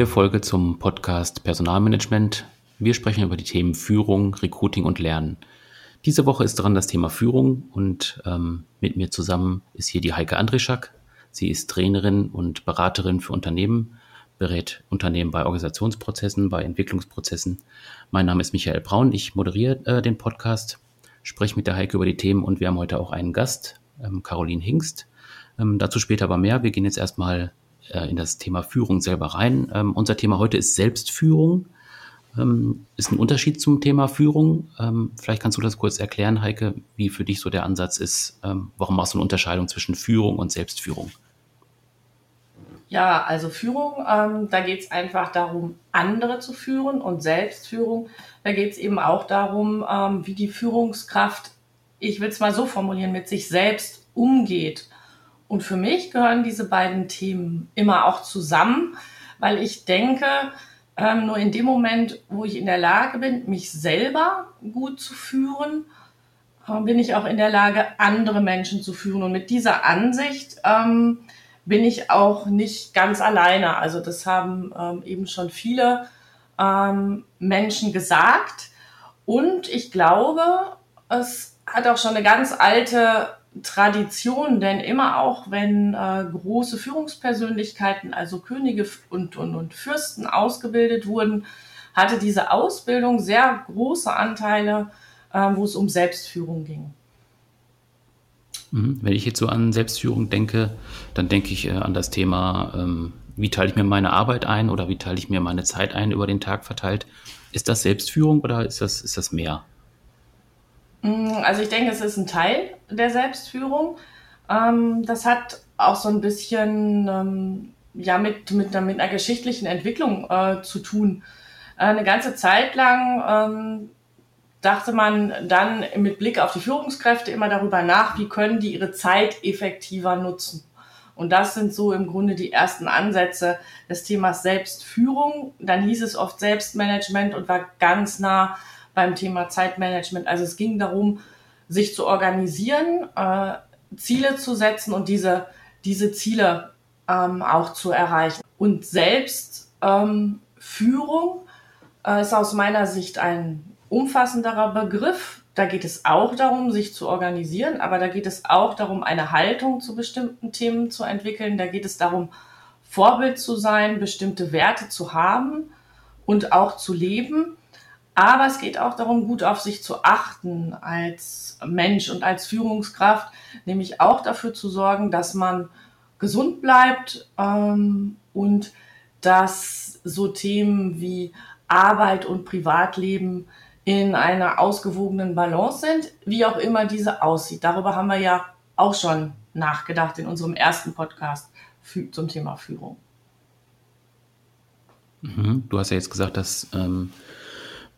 Neue Folge zum Podcast Personalmanagement. Wir sprechen über die Themen Führung, Recruiting und Lernen. Diese Woche ist dran das Thema Führung und ähm, mit mir zusammen ist hier die Heike Andrischak. Sie ist Trainerin und Beraterin für Unternehmen, berät Unternehmen bei Organisationsprozessen, bei Entwicklungsprozessen. Mein Name ist Michael Braun, ich moderiere äh, den Podcast, spreche mit der Heike über die Themen und wir haben heute auch einen Gast, ähm, Caroline Hingst. Ähm, dazu später aber mehr. Wir gehen jetzt erstmal äh, in das Thema Führung selber rein. Ähm, unser Thema heute ist Selbstführung. Ähm, ist ein Unterschied zum Thema Führung. Ähm, vielleicht kannst du das kurz erklären, Heike, wie für dich so der Ansatz ist. Ähm, warum machst du eine Unterscheidung zwischen Führung und Selbstführung? Ja, also Führung, ähm, da geht es einfach darum, andere zu führen und Selbstführung, da geht es eben auch darum, ähm, wie die Führungskraft, ich will es mal so formulieren, mit sich selbst umgeht. Und für mich gehören diese beiden Themen immer auch zusammen, weil ich denke, ähm, nur in dem Moment, wo ich in der Lage bin, mich selber gut zu führen, äh, bin ich auch in der Lage, andere Menschen zu führen. Und mit dieser Ansicht ähm, bin ich auch nicht ganz alleine. Also das haben ähm, eben schon viele ähm, Menschen gesagt. Und ich glaube, es hat auch schon eine ganz alte Tradition, denn immer auch, wenn äh, große Führungspersönlichkeiten, also Könige und, und, und Fürsten ausgebildet wurden, hatte diese Ausbildung sehr große Anteile, äh, wo es um Selbstführung ging. Mhm. Wenn ich jetzt so an Selbstführung denke, dann denke ich äh, an das Thema, ähm, wie teile ich mir meine Arbeit ein oder wie teile ich mir meine Zeit ein über den Tag verteilt. Ist das Selbstführung oder ist das, ist das mehr? Mm, also ich denke, es ist ein Teil der Selbstführung. Ähm, das hat auch so ein bisschen ähm, ja, mit, mit, mit einer geschichtlichen Entwicklung äh, zu tun. Äh, eine ganze Zeit lang ähm, dachte man dann mit Blick auf die Führungskräfte immer darüber nach, wie können die ihre Zeit effektiver nutzen. Und das sind so im Grunde die ersten Ansätze des Themas Selbstführung. Dann hieß es oft Selbstmanagement und war ganz nah beim Thema Zeitmanagement. Also es ging darum, sich zu organisieren, äh, Ziele zu setzen und diese, diese Ziele ähm, auch zu erreichen. Und Selbstführung ähm, äh, ist aus meiner Sicht ein umfassenderer Begriff. Da geht es auch darum, sich zu organisieren, aber da geht es auch darum, eine Haltung zu bestimmten Themen zu entwickeln. Da geht es darum, Vorbild zu sein, bestimmte Werte zu haben und auch zu leben. Aber es geht auch darum, gut auf sich zu achten als Mensch und als Führungskraft, nämlich auch dafür zu sorgen, dass man gesund bleibt ähm, und dass so Themen wie Arbeit und Privatleben in einer ausgewogenen Balance sind, wie auch immer diese aussieht. Darüber haben wir ja auch schon nachgedacht in unserem ersten Podcast zum Thema Führung. Mhm. Du hast ja jetzt gesagt, dass ähm,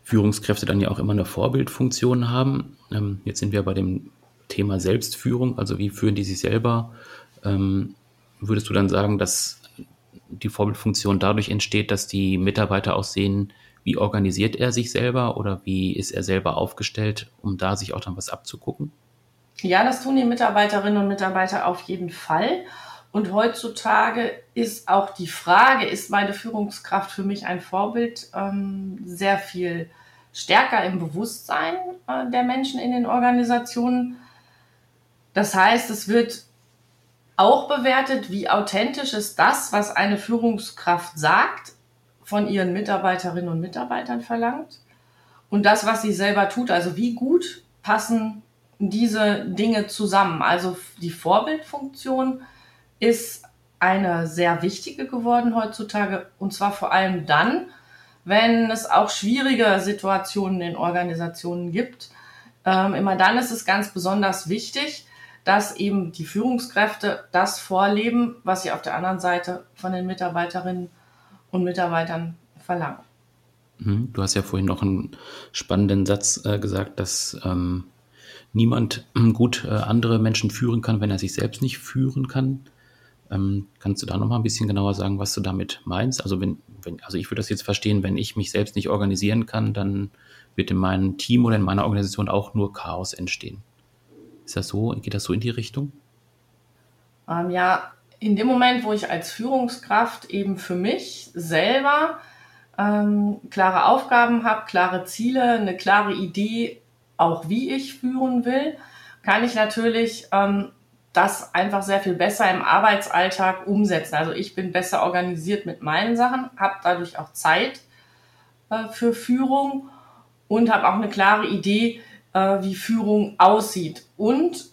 Führungskräfte dann ja auch immer eine Vorbildfunktion haben. Ähm, jetzt sind wir bei dem Thema Selbstführung, also wie führen die sich selber? Ähm, würdest du dann sagen, dass die Vorbildfunktion dadurch entsteht, dass die Mitarbeiter auch sehen, wie organisiert er sich selber oder wie ist er selber aufgestellt, um da sich auch dann was abzugucken? Ja, das tun die Mitarbeiterinnen und Mitarbeiter auf jeden Fall. Und heutzutage ist auch die Frage, ist meine Führungskraft für mich ein Vorbild, ähm, sehr viel stärker im Bewusstsein äh, der Menschen in den Organisationen. Das heißt, es wird auch bewertet, wie authentisch ist das, was eine Führungskraft sagt, von ihren Mitarbeiterinnen und Mitarbeitern verlangt. Und das, was sie selber tut, also wie gut passen diese Dinge zusammen. Also die Vorbildfunktion ist eine sehr wichtige geworden heutzutage und zwar vor allem dann, wenn es auch schwierige Situationen in Organisationen gibt. Ähm, immer dann ist es ganz besonders wichtig, dass eben die Führungskräfte das vorleben, was sie auf der anderen Seite von den Mitarbeiterinnen und Mitarbeitern verlangen. Mhm. Du hast ja vorhin noch einen spannenden Satz äh, gesagt, dass ähm, niemand gut äh, andere Menschen führen kann, wenn er sich selbst nicht führen kann. Ähm, kannst du da noch mal ein bisschen genauer sagen, was du damit meinst? Also wenn, wenn, also ich würde das jetzt verstehen, wenn ich mich selbst nicht organisieren kann, dann wird in meinem Team oder in meiner Organisation auch nur Chaos entstehen. Ist das so? Geht das so in die Richtung? Ähm, ja, In dem Moment, wo ich als Führungskraft eben für mich selber ähm, klare Aufgaben habe, klare Ziele, eine klare Idee, auch wie ich führen will, kann ich natürlich ähm, das einfach sehr viel besser im Arbeitsalltag umsetzen. Also ich bin besser organisiert mit meinen Sachen, habe dadurch auch Zeit äh, für Führung und habe auch eine klare Idee, äh, wie Führung aussieht. Und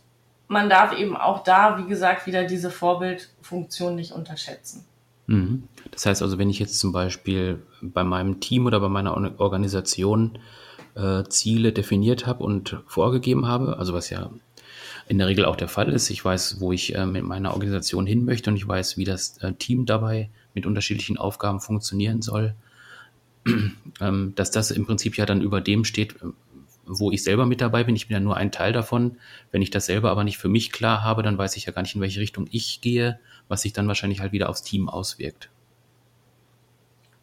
man darf eben auch da, wie gesagt, wieder diese Vorbildfunktion nicht unterschätzen. Mhm. Das heißt also, wenn ich jetzt zum Beispiel bei meinem Team oder bei meiner Organisation äh, Ziele definiert habe und vorgegeben habe, also was ja in der Regel auch der Fall ist. Ich weiß, wo ich äh, mit meiner Organisation hin möchte und ich weiß, wie das äh, Team dabei mit unterschiedlichen Aufgaben funktionieren soll. ähm, dass das im Prinzip ja dann über dem steht, äh, wo ich selber mit dabei bin. Ich bin ja nur ein Teil davon. Wenn ich das selber aber nicht für mich klar habe, dann weiß ich ja gar nicht, in welche Richtung ich gehe, was sich dann wahrscheinlich halt wieder aufs Team auswirkt.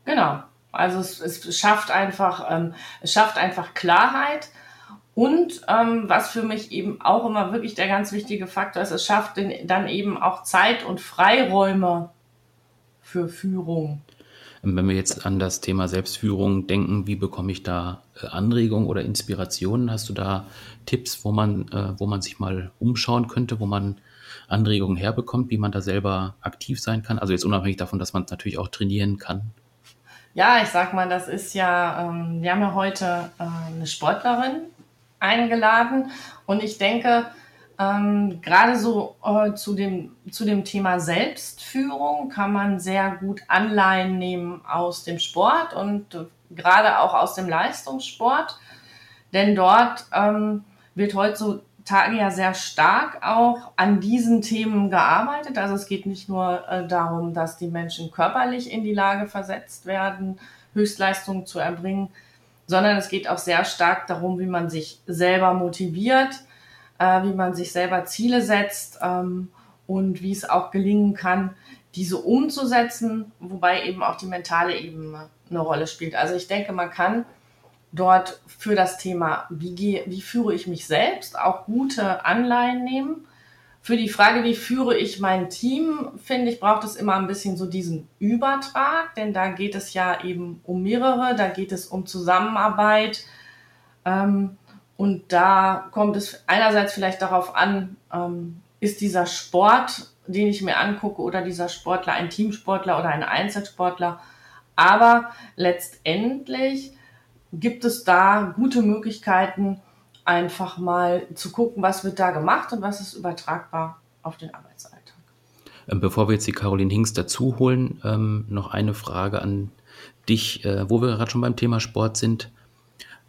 Genau. Also es, es schafft einfach, ähm, es schafft einfach Klarheit und ähm, was für mich eben auch immer wirklich der ganz wichtige Faktor ist, es schafft den, dann eben auch Zeit und Freiräume für Führung. Wenn wir jetzt an das Thema Selbstführung denken, wie bekomme ich da äh, Anregungen oder Inspirationen? Hast du da Tipps, wo man, äh, wo man sich mal umschauen könnte, wo man Anregungen herbekommt, wie man da selber aktiv sein kann? Also jetzt unabhängig davon, dass man es natürlich auch trainieren kann. Ja, ich sag mal, das ist ja, ähm, wir haben ja heute äh, eine Sportlerin eingeladen. Und ich denke, ähm, gerade so äh, zu, dem, zu dem Thema Selbstführung kann man sehr gut Anleihen nehmen aus dem Sport und äh, gerade auch aus dem Leistungssport. Denn dort ähm, wird heutzutage ja sehr stark auch an diesen Themen gearbeitet. Also es geht nicht nur äh, darum, dass die Menschen körperlich in die Lage versetzt werden, Höchstleistungen zu erbringen, sondern es geht auch sehr stark darum, wie man sich selber motiviert, äh, wie man sich selber Ziele setzt ähm, und wie es auch gelingen kann, diese umzusetzen, wobei eben auch die mentale Ebene eine Rolle spielt. Also ich denke, man kann dort für das Thema, wie, gehe, wie führe ich mich selbst, auch gute Anleihen nehmen für die Frage, wie führe ich mein Team, finde ich, braucht es immer ein bisschen so diesen Übertrag, denn da geht es ja eben um mehrere, da geht es um Zusammenarbeit. Ähm, und da kommt es einerseits vielleicht darauf an, ähm, ist dieser Sport, den ich mir angucke, oder dieser Sportler ein Teamsportler oder ein Einzelsportler. Aber letztendlich gibt es da gute Möglichkeiten, einfach mal zu gucken, was wird da gemacht und was ist übertragbar auf den Arbeitsalltag. Ähm, bevor wir jetzt die Caroline Hingst dazu holen, ähm, noch eine Frage an dich, äh, wo wir gerade schon beim Thema Sport sind.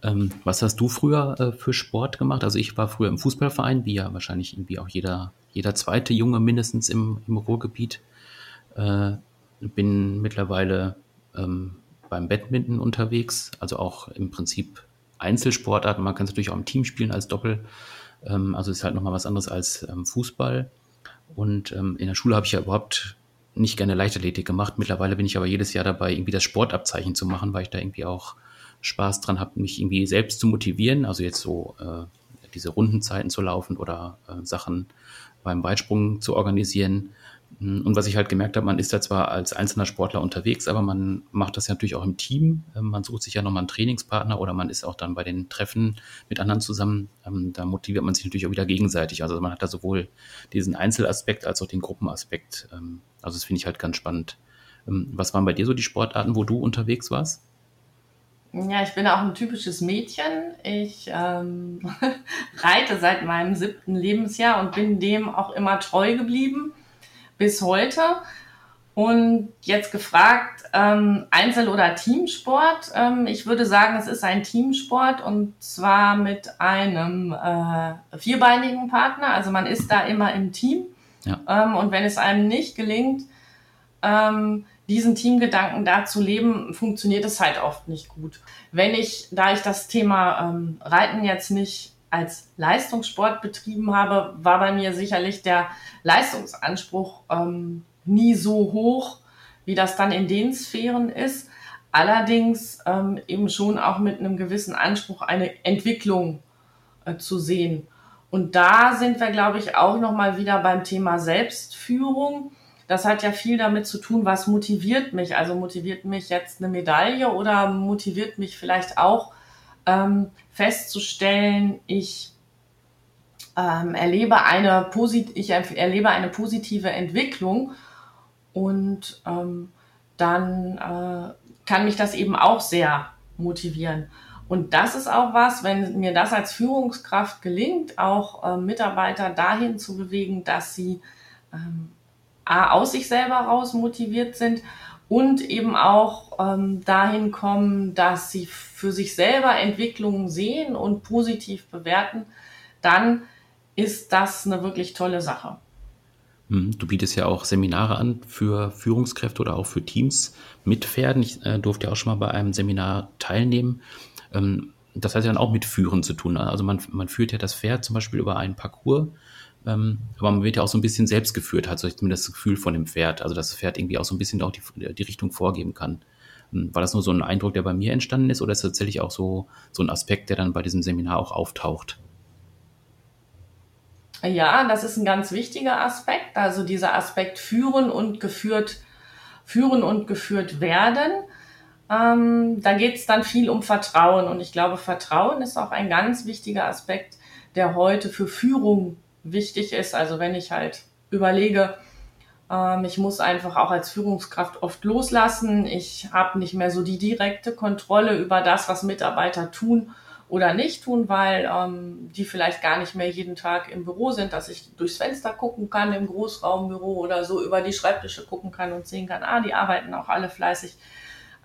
Ähm, was hast du früher äh, für Sport gemacht? Also ich war früher im Fußballverein, wie ja wahrscheinlich irgendwie auch jeder, jeder zweite Junge mindestens im, im Ruhrgebiet. Äh, bin mittlerweile ähm, beim Badminton unterwegs, also auch im Prinzip Einzelsportarten. Man kann es natürlich auch im Team spielen als Doppel. Ähm, also ist halt nochmal was anderes als ähm, Fußball. Und ähm, in der Schule habe ich ja überhaupt nicht gerne Leichtathletik gemacht. Mittlerweile bin ich aber jedes Jahr dabei, irgendwie das Sportabzeichen zu machen, weil ich da irgendwie auch Spaß dran habe, mich irgendwie selbst zu motivieren. Also jetzt so äh, diese Rundenzeiten zu laufen oder äh, Sachen beim Weitsprung zu organisieren. Und was ich halt gemerkt habe, man ist da zwar als einzelner Sportler unterwegs, aber man macht das ja natürlich auch im Team. Ähm, man sucht sich ja nochmal einen Trainingspartner oder man ist auch dann bei den Treffen mit anderen zusammen. Ähm, da motiviert man sich natürlich auch wieder gegenseitig. Also man hat da sowohl diesen Einzelaspekt als auch den Gruppenaspekt. Ähm, also das finde ich halt ganz spannend. Was waren bei dir so die Sportarten, wo du unterwegs warst? Ja, ich bin auch ein typisches Mädchen. Ich ähm, reite seit meinem siebten Lebensjahr und bin dem auch immer treu geblieben bis heute. Und jetzt gefragt, ähm, Einzel- oder Teamsport? Ähm, ich würde sagen, es ist ein Teamsport und zwar mit einem äh, vierbeinigen Partner. Also man ist da immer im Team. Ja. Ähm, und wenn es einem nicht gelingt, ähm, diesen Teamgedanken da zu leben, funktioniert es halt oft nicht gut. Wenn ich, da ich das Thema ähm, Reiten jetzt nicht als Leistungssport betrieben habe, war bei mir sicherlich der Leistungsanspruch ähm, nie so hoch, wie das dann in den Sphären ist. Allerdings ähm, eben schon auch mit einem gewissen Anspruch, eine Entwicklung äh, zu sehen. Und da sind wir, glaube ich, auch nochmal wieder beim Thema Selbstführung. das hat ja viel damit zu tun, was motiviert mich. Also motiviert mich jetzt eine Medaille oder motiviert mich vielleicht auch ähm, festzustellen, ich ähm, erlebe eine ich erlebe eine positive Entwicklung und ähm, dann äh, kann mich das eben auch sehr motivieren. Und das ist auch was, wenn mir das als Führungskraft gelingt, auch äh, Mitarbeiter dahin zu bewegen, dass sie ähm, A, aus sich selber raus motiviert sind und eben auch ähm, dahin kommen, dass sie für sich selber Entwicklungen sehen und positiv bewerten, dann ist das eine wirklich tolle Sache. Hm, du bietest ja auch Seminare an für Führungskräfte oder auch für Teams mit Pferden. Ich äh, durfte ja auch schon mal bei einem Seminar teilnehmen. Ähm, das hat ja dann auch mit Führen zu tun. Also man, man führt ja das Pferd zum Beispiel über einen Parcours, ähm, aber man wird ja auch so ein bisschen selbst geführt, hat so zumindest das Gefühl von dem Pferd. Also dass das Pferd irgendwie auch so ein bisschen auch die, die Richtung vorgeben kann. Ähm, war das nur so ein Eindruck, der bei mir entstanden ist, oder ist das tatsächlich auch so, so ein Aspekt, der dann bei diesem Seminar auch auftaucht? Ja, das ist ein ganz wichtiger Aspekt. Also dieser Aspekt führen und geführt, führen und geführt werden. Ähm, da geht es dann viel um Vertrauen. Und ich glaube, Vertrauen ist auch ein ganz wichtiger Aspekt, der heute für Führung wichtig ist. Also wenn ich halt überlege, ähm, ich muss einfach auch als Führungskraft oft loslassen. Ich habe nicht mehr so die direkte Kontrolle über das, was Mitarbeiter tun oder nicht tun, weil ähm, die vielleicht gar nicht mehr jeden Tag im Büro sind, dass ich durchs Fenster gucken kann im Großraumbüro oder so über die Schreibtische gucken kann und sehen kann, ah, die arbeiten auch alle fleißig.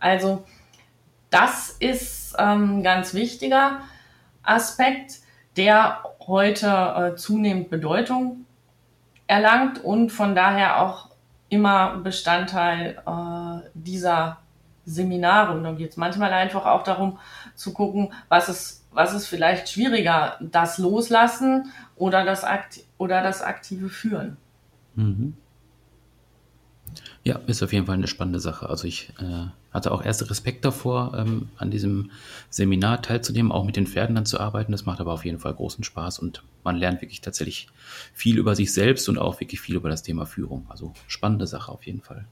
Also das ist ähm, ganz wichtiger Aspekt, der heute äh, zunehmend Bedeutung erlangt und von daher auch immer Bestandteil äh, dieser Seminare. Und dann geht es manchmal einfach auch darum zu gucken, was ist, was ist vielleicht schwieriger, das Loslassen oder das, Akt oder das aktive Führen. Mhm. Ja, ist auf jeden Fall eine spannende Sache. Also ich äh, hatte auch erste Respekt davor, ähm, an diesem Seminar teilzunehmen, auch mit den Pferden dann zu arbeiten. Das macht aber auf jeden Fall großen Spaß und man lernt wirklich tatsächlich viel über sich selbst und auch wirklich viel über das Thema Führung. Also spannende Sache auf jeden Fall.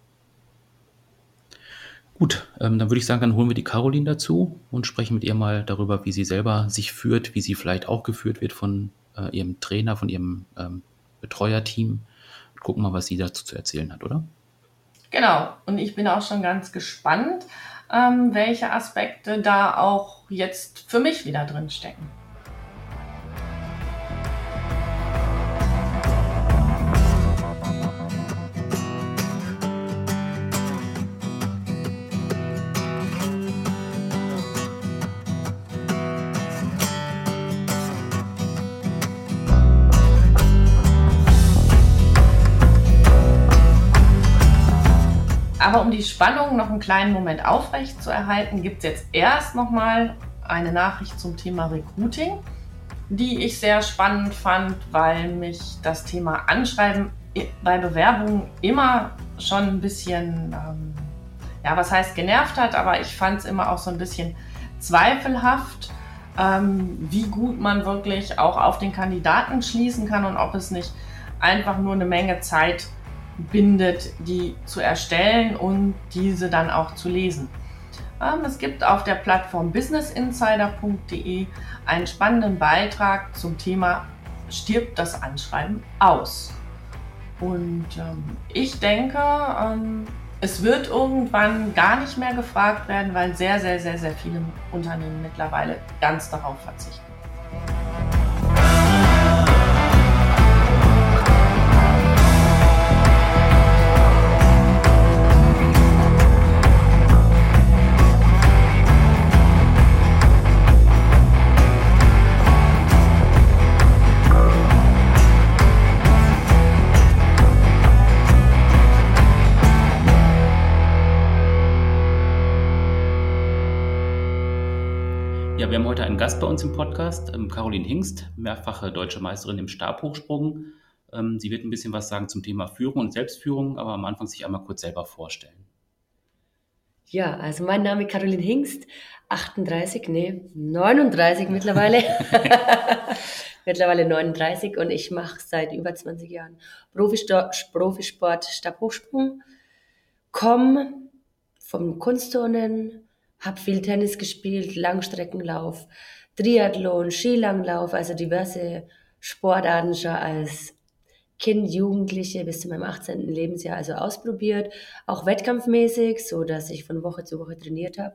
Gut, ähm, dann würde ich sagen, dann holen wir die Caroline dazu und sprechen mit ihr mal darüber, wie sie selber sich führt, wie sie vielleicht auch geführt wird von äh, ihrem Trainer, von ihrem ähm, Betreuerteam. Gucken mal, was sie dazu zu erzählen hat, oder? Genau, und ich bin auch schon ganz gespannt, ähm, welche Aspekte da auch jetzt für mich wieder drin stecken. Aber um die Spannung noch einen kleinen Moment aufrecht zu erhalten, gibt es jetzt erst nochmal eine Nachricht zum Thema Recruiting, die ich sehr spannend fand, weil mich das Thema Anschreiben bei Bewerbungen immer schon ein bisschen, ähm, ja, was heißt genervt hat, aber ich fand es immer auch so ein bisschen zweifelhaft, ähm, wie gut man wirklich auch auf den Kandidaten schließen kann und ob es nicht einfach nur eine Menge Zeit bindet, die zu erstellen und diese dann auch zu lesen. Ähm, es gibt auf der Plattform businessinsider.de einen spannenden Beitrag zum Thema Stirbt das Anschreiben aus? Und ähm, ich denke, ähm, es wird irgendwann gar nicht mehr gefragt werden, weil sehr, sehr, sehr, sehr viele Unternehmen mittlerweile ganz darauf verzichten. Wir haben heute einen Gast bei uns im Podcast, ähm, Caroline Hingst, mehrfache deutsche Meisterin im Stabhochsprung. Ähm, sie wird ein bisschen was sagen zum Thema Führung und Selbstführung, aber am Anfang sich einmal kurz selber vorstellen. Ja, also mein Name ist Caroline Hingst, 38, nee, 39 mittlerweile. mittlerweile 39 und ich mache seit über 20 Jahren Profisport, Profisport Stabhochsprung, komme vom Kunstturnen, habe viel Tennis gespielt, Langstreckenlauf, Triathlon, Skilanglauf, also diverse Sportarten schon als Kind, Jugendliche bis zu meinem 18. Lebensjahr also ausprobiert, auch wettkampfmäßig, so dass ich von Woche zu Woche trainiert habe.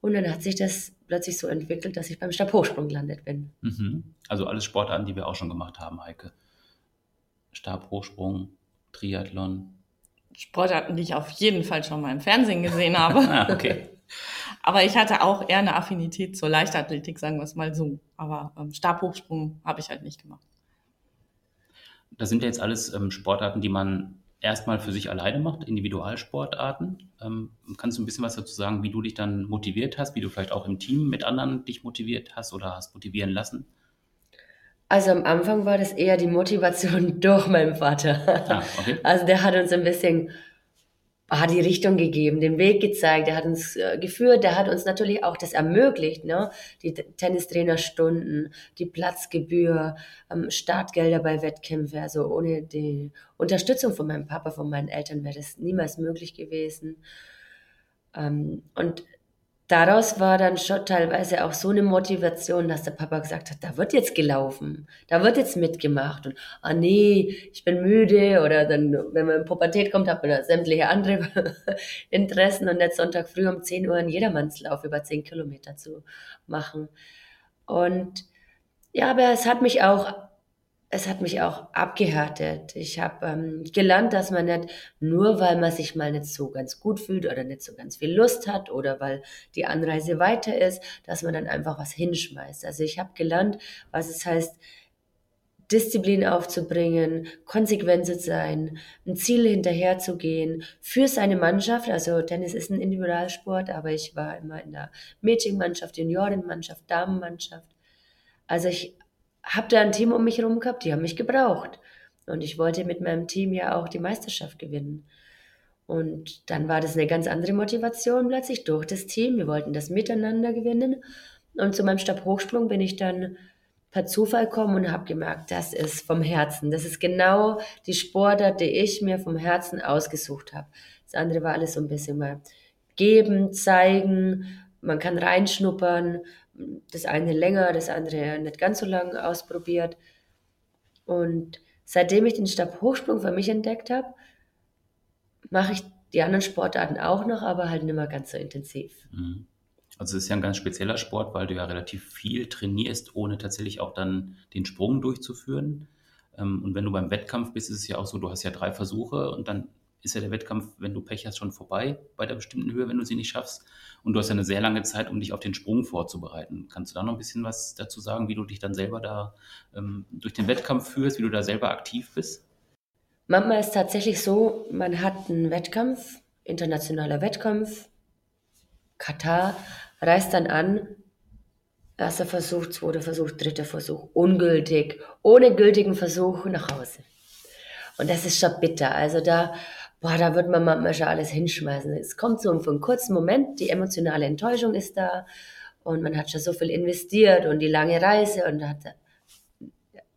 Und dann hat sich das plötzlich so entwickelt, dass ich beim Stabhochsprung gelandet bin. Mhm. Also alles Sportarten, die wir auch schon gemacht haben, Heike. Stabhochsprung, Triathlon. Sportarten, die ich auf jeden Fall schon mal im Fernsehen gesehen habe. ah, okay. Aber ich hatte auch eher eine Affinität zur Leichtathletik, sagen wir es mal so. Aber ähm, Stabhochsprung habe ich halt nicht gemacht das sind ja jetzt alles ähm, Sportarten, die man erstmal für sich alleine macht, Individualsportarten. Ähm, kannst du ein bisschen was dazu sagen, wie du dich dann motiviert hast, wie du vielleicht auch im Team mit anderen dich motiviert hast oder hast motivieren lassen? Also am Anfang war das eher die Motivation durch meinen Vater. Ah, okay. Also der hat uns ein bisschen hat die Richtung gegeben, den Weg gezeigt, der hat uns äh, geführt, der hat uns natürlich auch das ermöglicht, ne? die Tennistrainerstunden, die Platzgebühr, ähm, Startgelder bei Wettkämpfen. Also ohne die Unterstützung von meinem Papa, von meinen Eltern wäre das niemals möglich gewesen. Ähm, und daraus war dann schon teilweise auch so eine Motivation, dass der Papa gesagt hat, da wird jetzt gelaufen, da wird jetzt mitgemacht und ah nee, ich bin müde oder dann, wenn man in Pubertät kommt, hat man sämtliche andere Interessen und jetzt Sonntag früh um 10 Uhr einen Jedermannslauf über 10 Kilometer zu machen. Und ja, aber es hat mich auch es hat mich auch abgehärtet. Ich habe ähm, gelernt, dass man nicht nur, weil man sich mal nicht so ganz gut fühlt oder nicht so ganz viel Lust hat oder weil die Anreise weiter ist, dass man dann einfach was hinschmeißt. Also ich habe gelernt, was es heißt, Disziplin aufzubringen, konsequent zu sein, ein Ziel hinterherzugehen für seine Mannschaft. Also Tennis ist ein Individualsport, aber ich war immer in der Mädchenmannschaft, Juniorenmannschaft, Damenmannschaft. Also ich habe da ein Team um mich herum gehabt, die haben mich gebraucht. Und ich wollte mit meinem Team ja auch die Meisterschaft gewinnen. Und dann war das eine ganz andere Motivation plötzlich durch das Team. Wir wollten das miteinander gewinnen. Und zu meinem Stabhochsprung bin ich dann per Zufall gekommen und habe gemerkt, das ist vom Herzen. Das ist genau die Sportart, die ich mir vom Herzen ausgesucht habe. Das andere war alles so ein bisschen mal geben, zeigen, man kann reinschnuppern, das eine länger, das andere nicht ganz so lang ausprobiert. Und seitdem ich den Stabhochsprung für mich entdeckt habe, mache ich die anderen Sportarten auch noch, aber halt nicht mehr ganz so intensiv. Mhm. Also es ist ja ein ganz spezieller Sport, weil du ja relativ viel trainierst, ohne tatsächlich auch dann den Sprung durchzuführen. Ähm, und wenn du beim Wettkampf bist, ist es ja auch so, du hast ja drei Versuche und dann ist ja der Wettkampf, wenn du Pech hast, schon vorbei bei der bestimmten Höhe, wenn du sie nicht schaffst. Und du hast ja eine sehr lange Zeit, um dich auf den Sprung vorzubereiten. Kannst du da noch ein bisschen was dazu sagen, wie du dich dann selber da ähm, durch den Wettkampf führst, wie du da selber aktiv bist? Manchmal ist tatsächlich so, man hat einen Wettkampf, internationaler Wettkampf, Katar, reist dann an, erster Versuch, zweiter Versuch, dritter Versuch, ungültig, ohne gültigen Versuch nach Hause. Und das ist schon bitter. Also da boah, da wird man manchmal schon alles hinschmeißen. Es kommt so für einen kurzen Moment, die emotionale Enttäuschung ist da und man hat schon so viel investiert und die lange Reise und hat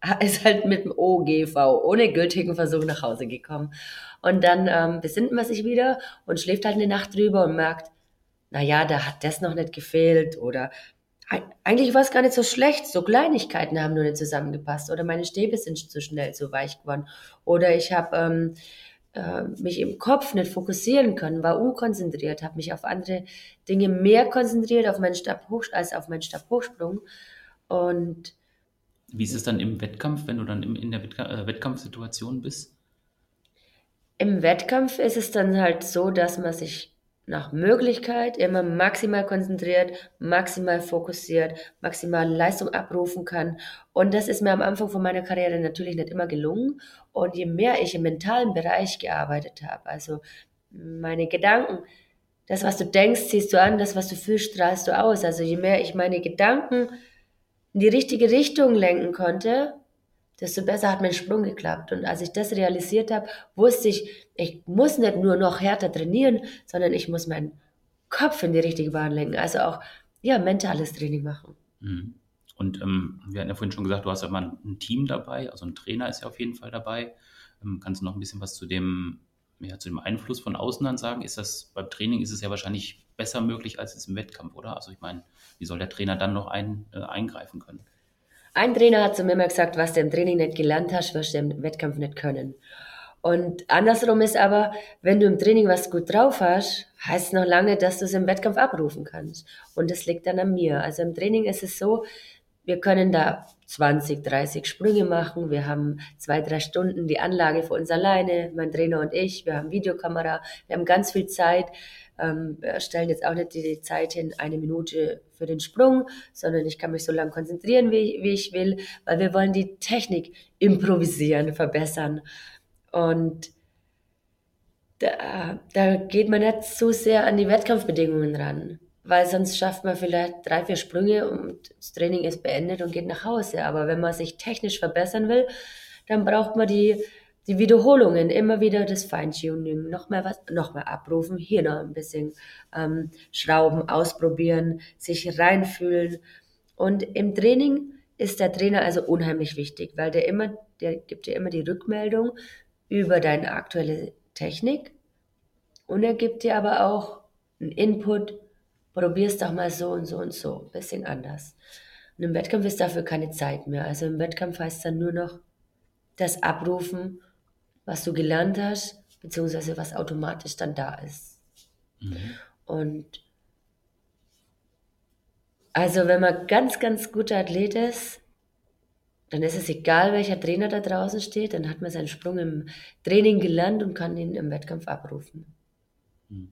ist halt mit dem OGV ohne gültigen Versuch nach Hause gekommen. Und dann ähm, besinnt man sich wieder und schläft halt eine Nacht drüber und merkt, na ja, da hat das noch nicht gefehlt oder eigentlich war es gar nicht so schlecht. So Kleinigkeiten haben nur nicht zusammengepasst oder meine Stäbe sind zu schnell zu weich geworden oder ich habe ähm, äh, mich im Kopf nicht fokussieren können, war unkonzentriert, habe mich auf andere Dinge mehr konzentriert auf meinen Stabhoch als auf meinen Stabhochsprung. Und wie ist es dann im Wettkampf, wenn du dann in der äh, Wettkampfsituation bist? Im Wettkampf ist es dann halt so, dass man sich nach Möglichkeit immer maximal konzentriert, maximal fokussiert, maximal Leistung abrufen kann. Und das ist mir am Anfang von meiner Karriere natürlich nicht immer gelungen. Und je mehr ich im mentalen Bereich gearbeitet habe, also meine Gedanken, das, was du denkst, ziehst du an, das, was du fühlst, strahlst du aus. Also je mehr ich meine Gedanken in die richtige Richtung lenken konnte, desto besser hat mein Sprung geklappt. Und als ich das realisiert habe, wusste ich, ich muss nicht nur noch härter trainieren, sondern ich muss meinen Kopf in die richtige Bahn lenken. Also auch, ja, mentales Training machen. Mhm. Und ähm, wir hatten ja vorhin schon gesagt, du hast ja mal ein Team dabei, also ein Trainer ist ja auf jeden Fall dabei. Ähm, kannst du noch ein bisschen was zu dem, ja, zu dem Einfluss von außen dann sagen? Ist das beim Training ist es ja wahrscheinlich besser möglich als es im Wettkampf, oder? Also ich meine, wie soll der Trainer dann noch ein, äh, eingreifen können? Ein Trainer hat zu mir immer gesagt, was du im Training nicht gelernt hast, wirst du im Wettkampf nicht können. Und andersrum ist aber, wenn du im Training was gut drauf hast, heißt es noch lange, dass du es im Wettkampf abrufen kannst. Und das liegt dann an mir. Also im Training ist es so, wir können da 20, 30 Sprünge machen. Wir haben zwei, drei Stunden die Anlage für uns alleine, mein Trainer und ich. Wir haben Videokamera. Wir haben ganz viel Zeit. Ähm, stellen jetzt auch nicht die Zeit hin, eine Minute für den Sprung, sondern ich kann mich so lange konzentrieren, wie, wie ich will, weil wir wollen die Technik improvisieren, verbessern. Und da, da geht man nicht so sehr an die Wettkampfbedingungen ran weil sonst schafft man vielleicht drei, vier Sprünge und das Training ist beendet und geht nach Hause. Aber wenn man sich technisch verbessern will, dann braucht man die, die Wiederholungen, immer wieder das Feintuning, noch mehr was, noch mehr abrufen, hier noch ein bisschen ähm, schrauben, ausprobieren, sich reinfühlen. Und im Training ist der Trainer also unheimlich wichtig, weil der immer, der gibt dir immer die Rückmeldung über deine aktuelle Technik und er gibt dir aber auch einen Input probier's doch mal so und so und so, ein bisschen anders. Und im Wettkampf ist dafür keine Zeit mehr. Also im Wettkampf heißt dann nur noch das Abrufen, was du gelernt hast, beziehungsweise was automatisch dann da ist. Mhm. Und also wenn man ganz, ganz guter Athlet ist, dann ist es egal, welcher Trainer da draußen steht, dann hat man seinen Sprung im Training gelernt und kann ihn im Wettkampf abrufen. Mhm.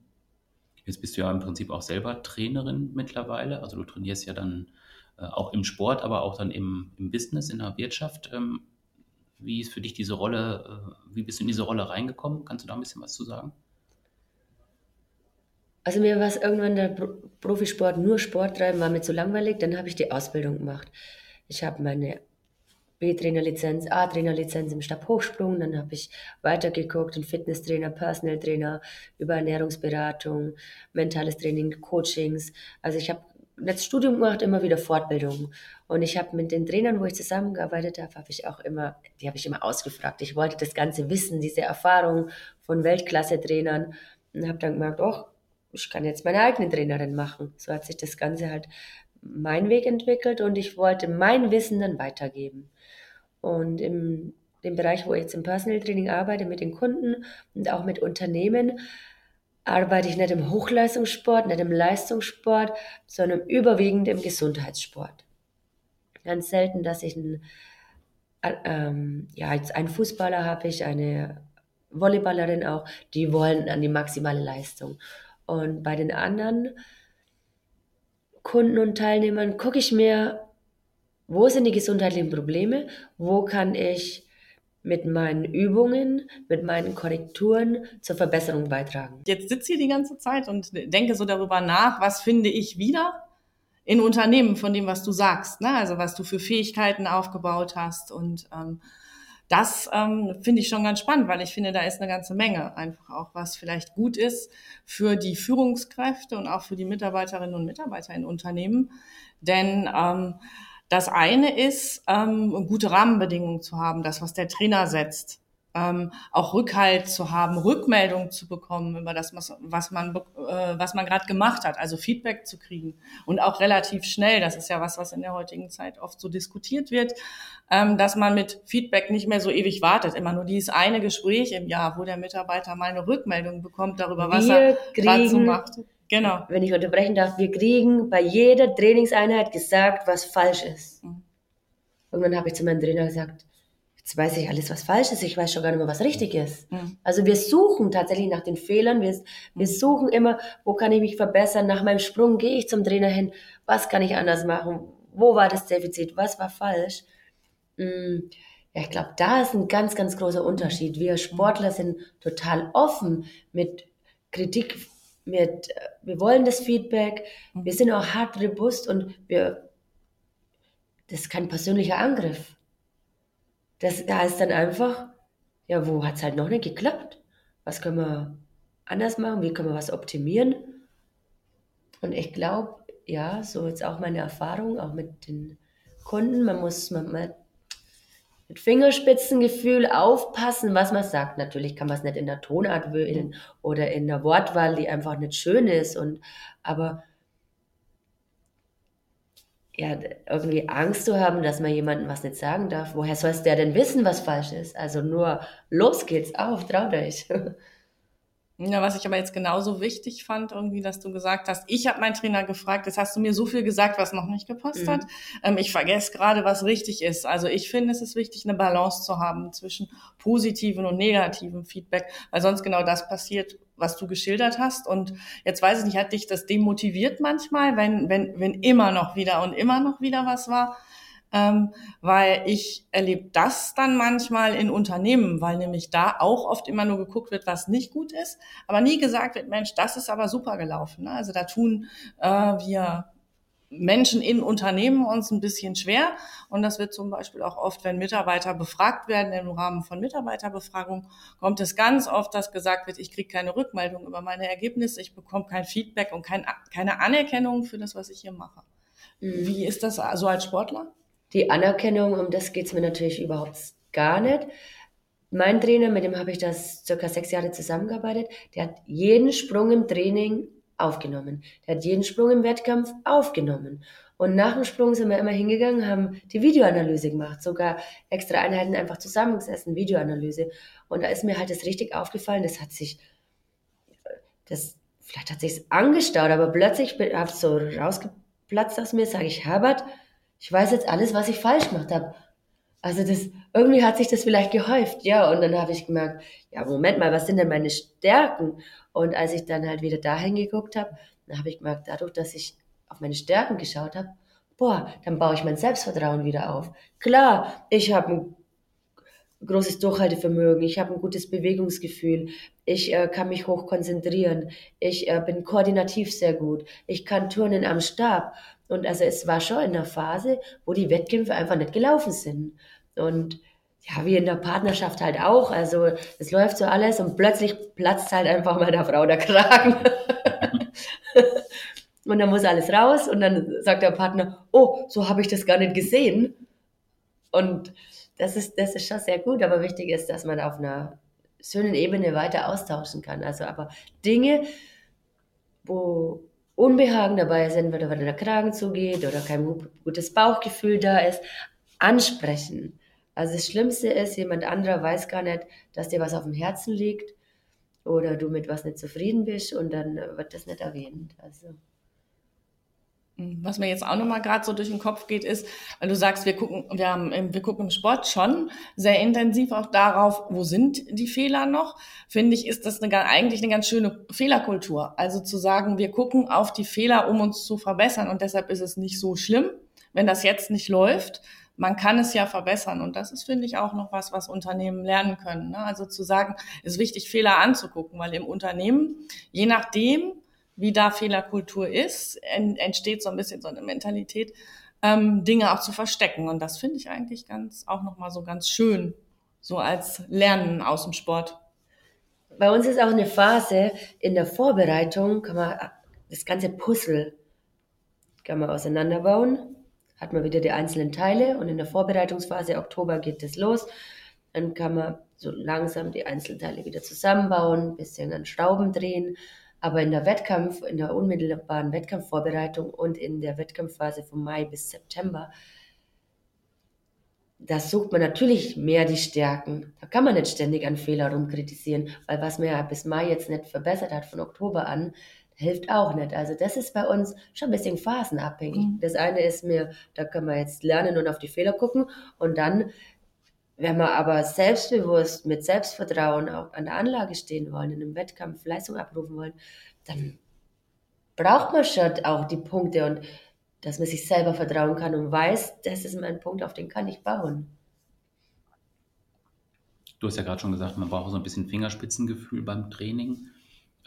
Jetzt bist du ja im Prinzip auch selber Trainerin mittlerweile. Also du trainierst ja dann äh, auch im Sport, aber auch dann im, im Business, in der Wirtschaft. Wie ist für dich diese Rolle, äh, wie bist du in diese Rolle reingekommen? Kannst du da ein bisschen was zu sagen? Also mir war es irgendwann der Profisport, nur Sport treiben, war mir zu langweilig. Dann habe ich die Ausbildung gemacht. Ich habe meine B-Trainerlizenz, A-Trainerlizenz im Stabhochsprung. Dann habe ich weitergeguckt und Fitnesstrainer, Personal Trainer über Ernährungsberatung, mentales Training, Coachings. Also ich habe das Studium gemacht, immer wieder Fortbildung. Und ich habe mit den Trainern, wo ich zusammengearbeitet habe, habe ich auch immer, die habe ich immer ausgefragt. Ich wollte das ganze Wissen, diese Erfahrung von Weltklasse-Trainern und habe dann gemerkt, oh, ich kann jetzt meine eigene Trainerin machen. So hat sich das Ganze halt mein Weg entwickelt und ich wollte mein Wissen dann weitergeben. Und im dem Bereich, wo ich jetzt im Personal Training arbeite, mit den Kunden und auch mit Unternehmen, arbeite ich nicht im Hochleistungssport, nicht im Leistungssport, sondern überwiegend im Gesundheitssport. Ganz selten, dass ich einen, ähm, ja, jetzt einen Fußballer habe ich, eine Volleyballerin auch, die wollen an die maximale Leistung. Und bei den anderen Kunden und Teilnehmern gucke ich mir wo sind die gesundheitlichen Probleme? Wo kann ich mit meinen Übungen, mit meinen Korrekturen zur Verbesserung beitragen? Jetzt sitze ich die ganze Zeit und denke so darüber nach, was finde ich wieder in Unternehmen von dem, was du sagst, ne? also was du für Fähigkeiten aufgebaut hast und ähm, das ähm, finde ich schon ganz spannend, weil ich finde, da ist eine ganze Menge einfach auch, was vielleicht gut ist für die Führungskräfte und auch für die Mitarbeiterinnen und Mitarbeiter in Unternehmen. Denn ähm, das eine ist, ähm, gute Rahmenbedingungen zu haben, das, was der Trainer setzt. Ähm, auch Rückhalt zu haben, Rückmeldung zu bekommen über das, was, was man, äh, was man gerade gemacht hat, also Feedback zu kriegen und auch relativ schnell. Das ist ja was, was in der heutigen Zeit oft so diskutiert wird, ähm, dass man mit Feedback nicht mehr so ewig wartet. Immer nur dieses eine Gespräch im Jahr, wo der Mitarbeiter mal eine Rückmeldung bekommt darüber, was Wir er gerade so macht. Genau. Wenn ich unterbrechen darf, wir kriegen bei jeder Trainingseinheit gesagt, was falsch ist. Mhm. Irgendwann habe ich zu meinem Trainer gesagt, jetzt weiß ich alles, was falsch ist, ich weiß schon gar nicht mehr, was richtig ist. Mhm. Also wir suchen tatsächlich nach den Fehlern, wir, wir mhm. suchen immer, wo kann ich mich verbessern, nach meinem Sprung gehe ich zum Trainer hin, was kann ich anders machen, wo war das Defizit, was war falsch. Mhm. Ja, ich glaube, da ist ein ganz, ganz großer Unterschied. Wir Sportler sind total offen mit Kritik mit, wir wollen das Feedback, mhm. wir sind auch hart robust und wir, das ist kein persönlicher Angriff. Das heißt dann einfach, ja, wo hat es halt noch nicht geklappt? Was können wir anders machen? Wie können wir was optimieren? Und ich glaube, ja, so jetzt auch meine Erfahrung, auch mit den Kunden, man muss man, man mit Fingerspitzengefühl aufpassen, was man sagt. Natürlich kann man es nicht in der Tonart wählen oder in der Wortwahl, die einfach nicht schön ist. Und, aber ja, irgendwie Angst zu haben, dass man jemandem was nicht sagen darf. Woher soll es der denn wissen, was falsch ist? Also nur los geht's auf, traut euch. Ja, was ich aber jetzt genauso wichtig fand, irgendwie, dass du gesagt hast, ich habe meinen Trainer gefragt, jetzt hast du mir so viel gesagt, was noch nicht gepasst mhm. hat. Ähm, ich vergesse gerade, was richtig ist. Also ich finde, es ist wichtig, eine Balance zu haben zwischen positiven und negativen Feedback, weil sonst genau das passiert, was du geschildert hast. Und jetzt weiß ich nicht, hat dich das demotiviert manchmal, wenn, wenn, wenn immer noch wieder und immer noch wieder was war? Ähm, weil ich erlebe das dann manchmal in Unternehmen, weil nämlich da auch oft immer nur geguckt wird, was nicht gut ist, aber nie gesagt wird, Mensch, das ist aber super gelaufen. Ne? Also da tun äh, wir Menschen in Unternehmen uns ein bisschen schwer. Und das wird zum Beispiel auch oft, wenn Mitarbeiter befragt werden im Rahmen von Mitarbeiterbefragung, kommt es ganz oft, dass gesagt wird, ich kriege keine Rückmeldung über meine Ergebnisse, ich bekomme kein Feedback und kein, keine Anerkennung für das, was ich hier mache. Mhm. Wie ist das so als Sportler? Die Anerkennung, um das geht es mir natürlich überhaupt gar nicht. Mein Trainer, mit dem habe ich das circa sechs Jahre zusammengearbeitet, der hat jeden Sprung im Training aufgenommen. Der hat jeden Sprung im Wettkampf aufgenommen. Und nach dem Sprung sind wir immer hingegangen, haben die Videoanalyse gemacht, sogar extra Einheiten einfach zusammengesessen, Videoanalyse. Und da ist mir halt das richtig aufgefallen, das hat sich, das, vielleicht hat sich's angestaut, aber plötzlich habe ich so rausgeplatzt aus mir, sage ich, Herbert, ich weiß jetzt alles, was ich falsch gemacht habe. Also das, irgendwie hat sich das vielleicht gehäuft, ja. Und dann habe ich gemerkt, ja, Moment mal, was sind denn meine Stärken? Und als ich dann halt wieder dahin geguckt habe, dann habe ich gemerkt, dadurch, dass ich auf meine Stärken geschaut habe, boah, dann baue ich mein Selbstvertrauen wieder auf. Klar, ich habe ein großes Durchhaltevermögen, ich habe ein gutes Bewegungsgefühl, ich äh, kann mich hoch konzentrieren, ich äh, bin koordinativ sehr gut, ich kann turnen am Stab. Und also es war schon in der Phase, wo die Wettkämpfe einfach nicht gelaufen sind. Und ja, wie in der Partnerschaft halt auch. Also es läuft so alles und plötzlich platzt halt einfach mal der Frau der Kragen. und dann muss alles raus und dann sagt der Partner, oh, so habe ich das gar nicht gesehen. Und das ist, das ist schon sehr gut, aber wichtig ist, dass man auf einer schönen Ebene weiter austauschen kann. Also aber Dinge, wo Unbehagen dabei sind, wenn der Kragen zugeht oder kein gutes Bauchgefühl da ist, ansprechen. Also das Schlimmste ist, jemand anderer weiß gar nicht, dass dir was auf dem Herzen liegt oder du mit was nicht zufrieden bist und dann wird das nicht erwähnt. Also was mir jetzt auch nochmal gerade so durch den Kopf geht, ist, weil du sagst, wir gucken, wir haben, wir gucken im Sport schon sehr intensiv auch darauf, wo sind die Fehler noch. Finde ich, ist das eine, eigentlich eine ganz schöne Fehlerkultur. Also zu sagen, wir gucken auf die Fehler, um uns zu verbessern und deshalb ist es nicht so schlimm, wenn das jetzt nicht läuft. Man kann es ja verbessern und das ist, finde ich, auch noch was, was Unternehmen lernen können. Ne? Also zu sagen, es ist wichtig, Fehler anzugucken, weil im Unternehmen, je nachdem, wie da Fehlerkultur ist, entsteht so ein bisschen so eine Mentalität, ähm, Dinge auch zu verstecken. Und das finde ich eigentlich ganz, auch nochmal so ganz schön, so als Lernen aus dem Sport. Bei uns ist auch eine Phase in der Vorbereitung, kann man das ganze Puzzle kann man auseinanderbauen, hat man wieder die einzelnen Teile und in der Vorbereitungsphase Oktober geht es los. Dann kann man so langsam die Einzelteile wieder zusammenbauen, bisschen an Schrauben drehen aber in der Wettkampf, in der unmittelbaren Wettkampfvorbereitung und in der Wettkampfphase von Mai bis September, da sucht man natürlich mehr die Stärken. Da kann man nicht ständig an Fehler rumkritisieren, weil was man ja bis Mai jetzt nicht verbessert hat von Oktober an, hilft auch nicht. Also das ist bei uns schon ein bisschen phasenabhängig. Mhm. Das eine ist mir, da können wir jetzt lernen und auf die Fehler gucken und dann wenn wir aber selbstbewusst mit Selbstvertrauen auch an der Anlage stehen wollen, in einem Wettkampf Leistung abrufen wollen, dann braucht man schon auch die Punkte und dass man sich selber vertrauen kann und weiß, das ist mein Punkt, auf den kann ich bauen. Du hast ja gerade schon gesagt, man braucht so ein bisschen Fingerspitzengefühl beim Training.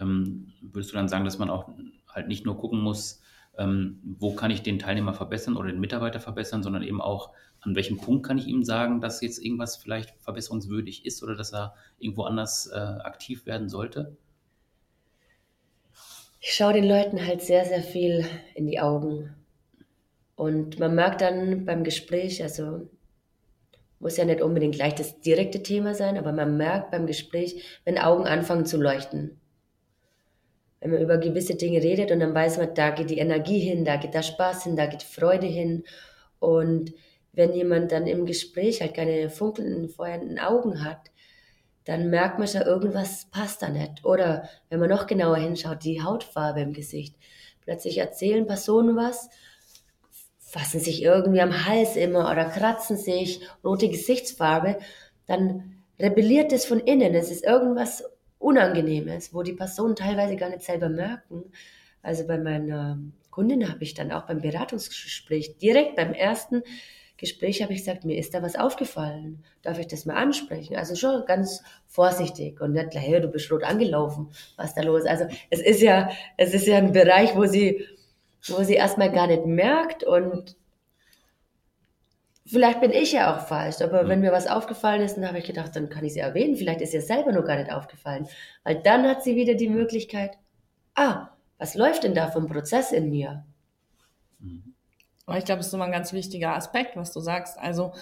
Ähm, würdest du dann sagen, dass man auch halt nicht nur gucken muss, ähm, wo kann ich den Teilnehmer verbessern oder den Mitarbeiter verbessern, sondern eben auch, an welchem Punkt kann ich ihm sagen, dass jetzt irgendwas vielleicht verbesserungswürdig ist oder dass er irgendwo anders äh, aktiv werden sollte? Ich schaue den Leuten halt sehr, sehr viel in die Augen. Und man merkt dann beim Gespräch, also muss ja nicht unbedingt gleich das direkte Thema sein, aber man merkt beim Gespräch, wenn Augen anfangen zu leuchten. Wenn man über gewisse Dinge redet und dann weiß man, da geht die Energie hin, da geht der Spaß hin, da geht Freude hin. Und wenn jemand dann im Gespräch halt keine funkelnden, feuernden Augen hat, dann merkt man schon, irgendwas passt da nicht. Oder wenn man noch genauer hinschaut, die Hautfarbe im Gesicht. Plötzlich erzählen Personen was fassen sich irgendwie am Hals immer oder kratzen sich, rote Gesichtsfarbe, dann rebelliert es von innen. Es ist irgendwas Unangenehmes, wo die Personen teilweise gar nicht selber merken. Also bei meiner Kundin habe ich dann auch beim Beratungsgespräch, direkt beim ersten Gespräch habe ich gesagt, mir ist da was aufgefallen. Darf ich das mal ansprechen? Also schon ganz vorsichtig und nicht gleich, du bist rot angelaufen, was da los? Also es ist ja, es ist ja ein Bereich, wo sie wo sie erstmal gar nicht merkt und vielleicht bin ich ja auch falsch, aber mhm. wenn mir was aufgefallen ist, dann habe ich gedacht, dann kann ich sie erwähnen. Vielleicht ist ihr selber nur gar nicht aufgefallen, weil dann hat sie wieder die Möglichkeit, ah, was läuft denn da vom Prozess in mir? Mhm. Ich glaube, das ist immer ein ganz wichtiger Aspekt, was du sagst. Also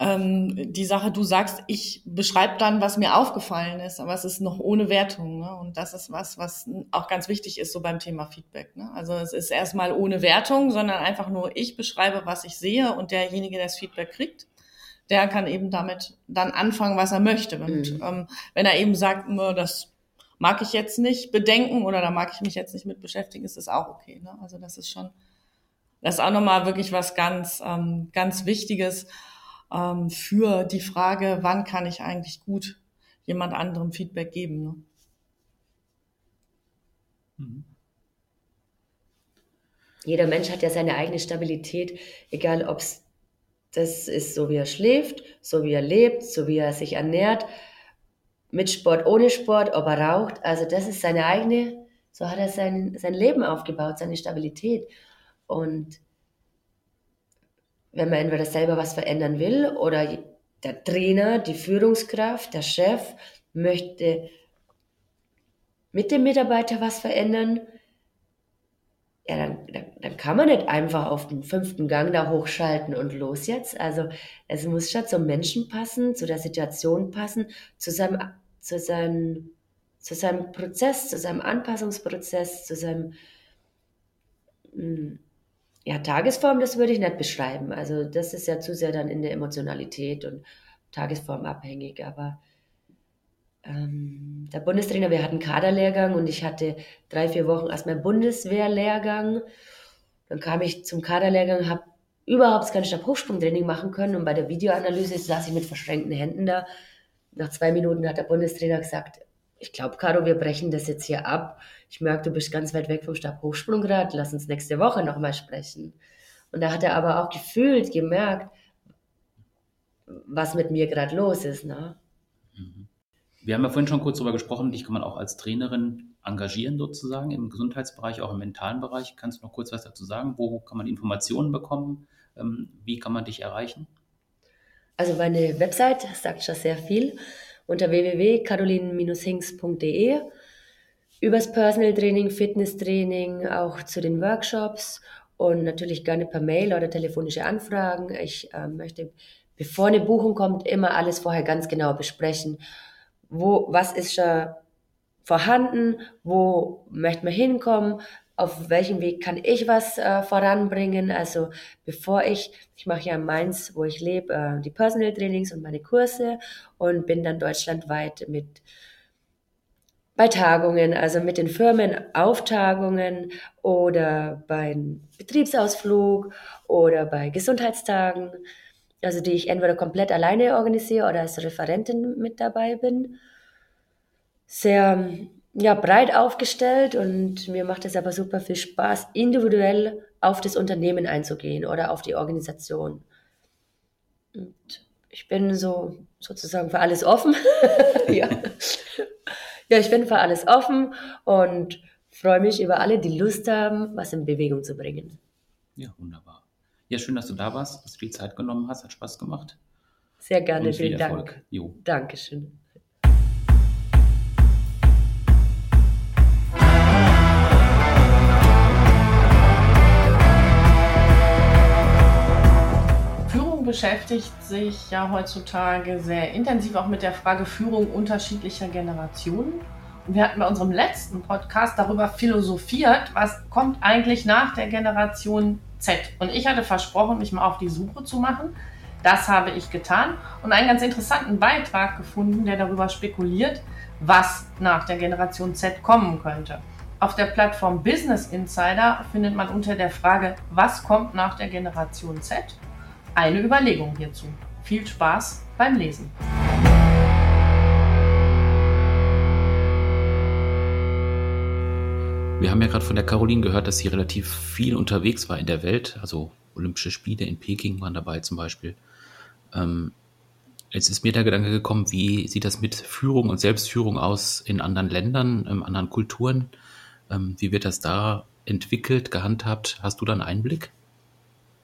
ähm, die Sache, du sagst, ich beschreibe dann, was mir aufgefallen ist, aber es ist noch ohne Wertung. Ne? Und das ist was, was auch ganz wichtig ist so beim Thema Feedback. Ne? Also es ist erstmal ohne Wertung, sondern einfach nur ich beschreibe, was ich sehe und derjenige, der das Feedback kriegt, der kann eben damit dann anfangen, was er möchte. Und mhm. ähm, wenn er eben sagt, das mag ich jetzt nicht bedenken oder da mag ich mich jetzt nicht mit beschäftigen, ist das auch okay. Ne? Also das ist schon, das ist auch nochmal wirklich was ganz, ähm, ganz Wichtiges ähm, für die Frage, wann kann ich eigentlich gut jemand anderem Feedback geben. Ne? Mhm. Jeder Mensch hat ja seine eigene Stabilität, egal ob es das ist, so wie er schläft, so wie er lebt, so wie er sich ernährt, mit Sport, ohne Sport, ob er raucht. Also das ist seine eigene, so hat er sein, sein Leben aufgebaut, seine Stabilität. Und wenn man entweder selber was verändern will oder der Trainer, die Führungskraft, der Chef möchte mit dem Mitarbeiter was verändern, ja, dann, dann, dann, kann man nicht einfach auf den fünften Gang da hochschalten und los jetzt. Also es muss schon zum Menschen passen, zu der Situation passen, zu seinem, zu seinem, zu seinem Prozess, zu seinem Anpassungsprozess, zu seinem mh, hm, ja, Tagesform, das würde ich nicht beschreiben. Also das ist ja zu sehr dann in der Emotionalität und Tagesform abhängig. Aber ähm, der Bundestrainer, wir hatten Kaderlehrgang und ich hatte drei, vier Wochen erstmal Bundeswehrlehrgang. Dann kam ich zum Kaderlehrgang, habe überhaupt kein Stabhochsprungtraining machen können und bei der Videoanalyse saß ich mit verschränkten Händen da. Nach zwei Minuten hat der Bundestrainer gesagt, ich glaube, Caro, wir brechen das jetzt hier ab. Ich merke, du bist ganz weit weg vom Stabhochsprunggrad. Lass uns nächste Woche nochmal sprechen. Und da hat er aber auch gefühlt, gemerkt, was mit mir gerade los ist. Ne? Mhm. Wir haben ja vorhin schon kurz darüber gesprochen, dich kann man auch als Trainerin engagieren sozusagen im Gesundheitsbereich, auch im mentalen Bereich. Kannst du noch kurz was dazu sagen? Wo kann man Informationen bekommen? Ähm, wie kann man dich erreichen? Also meine Website sagt schon sehr viel unter www.carolin-hings.de übers Personal Training, Fitness Training, auch zu den Workshops und natürlich gerne per Mail oder telefonische Anfragen. Ich äh, möchte, bevor eine Buchung kommt, immer alles vorher ganz genau besprechen. Wo, was ist schon vorhanden? Wo möchte man hinkommen? auf welchem Weg kann ich was äh, voranbringen. Also bevor ich, ich mache ja in Mainz, wo ich lebe, äh, die Personal Trainings und meine Kurse und bin dann deutschlandweit mit bei Tagungen, also mit den Firmen auf Tagungen oder beim Betriebsausflug oder bei Gesundheitstagen, also die ich entweder komplett alleine organisiere oder als Referentin mit dabei bin. Sehr ja, breit aufgestellt und mir macht es aber super viel Spaß, individuell auf das Unternehmen einzugehen oder auf die Organisation. Und ich bin so sozusagen für alles offen. ja. ja, ich bin für alles offen und freue mich über alle, die Lust haben, was in Bewegung zu bringen. Ja, wunderbar. Ja, schön, dass du da warst, dass du die Zeit genommen hast, hat Spaß gemacht. Sehr gerne, vielen Dank. Jo. Dankeschön. Beschäftigt sich ja heutzutage sehr intensiv auch mit der Frage Führung unterschiedlicher Generationen. Und wir hatten bei unserem letzten Podcast darüber philosophiert, was kommt eigentlich nach der Generation Z. Und ich hatte versprochen, mich mal auf die Suche zu machen. Das habe ich getan und einen ganz interessanten Beitrag gefunden, der darüber spekuliert, was nach der Generation Z kommen könnte. Auf der Plattform Business Insider findet man unter der Frage, was kommt nach der Generation Z, eine Überlegung hierzu. Viel Spaß beim Lesen. Wir haben ja gerade von der Caroline gehört, dass sie relativ viel unterwegs war in der Welt. Also Olympische Spiele in Peking waren dabei zum Beispiel. Ähm, jetzt ist mir der Gedanke gekommen, wie sieht das mit Führung und Selbstführung aus in anderen Ländern, in anderen Kulturen? Ähm, wie wird das da entwickelt, gehandhabt? Hast du da einen Einblick?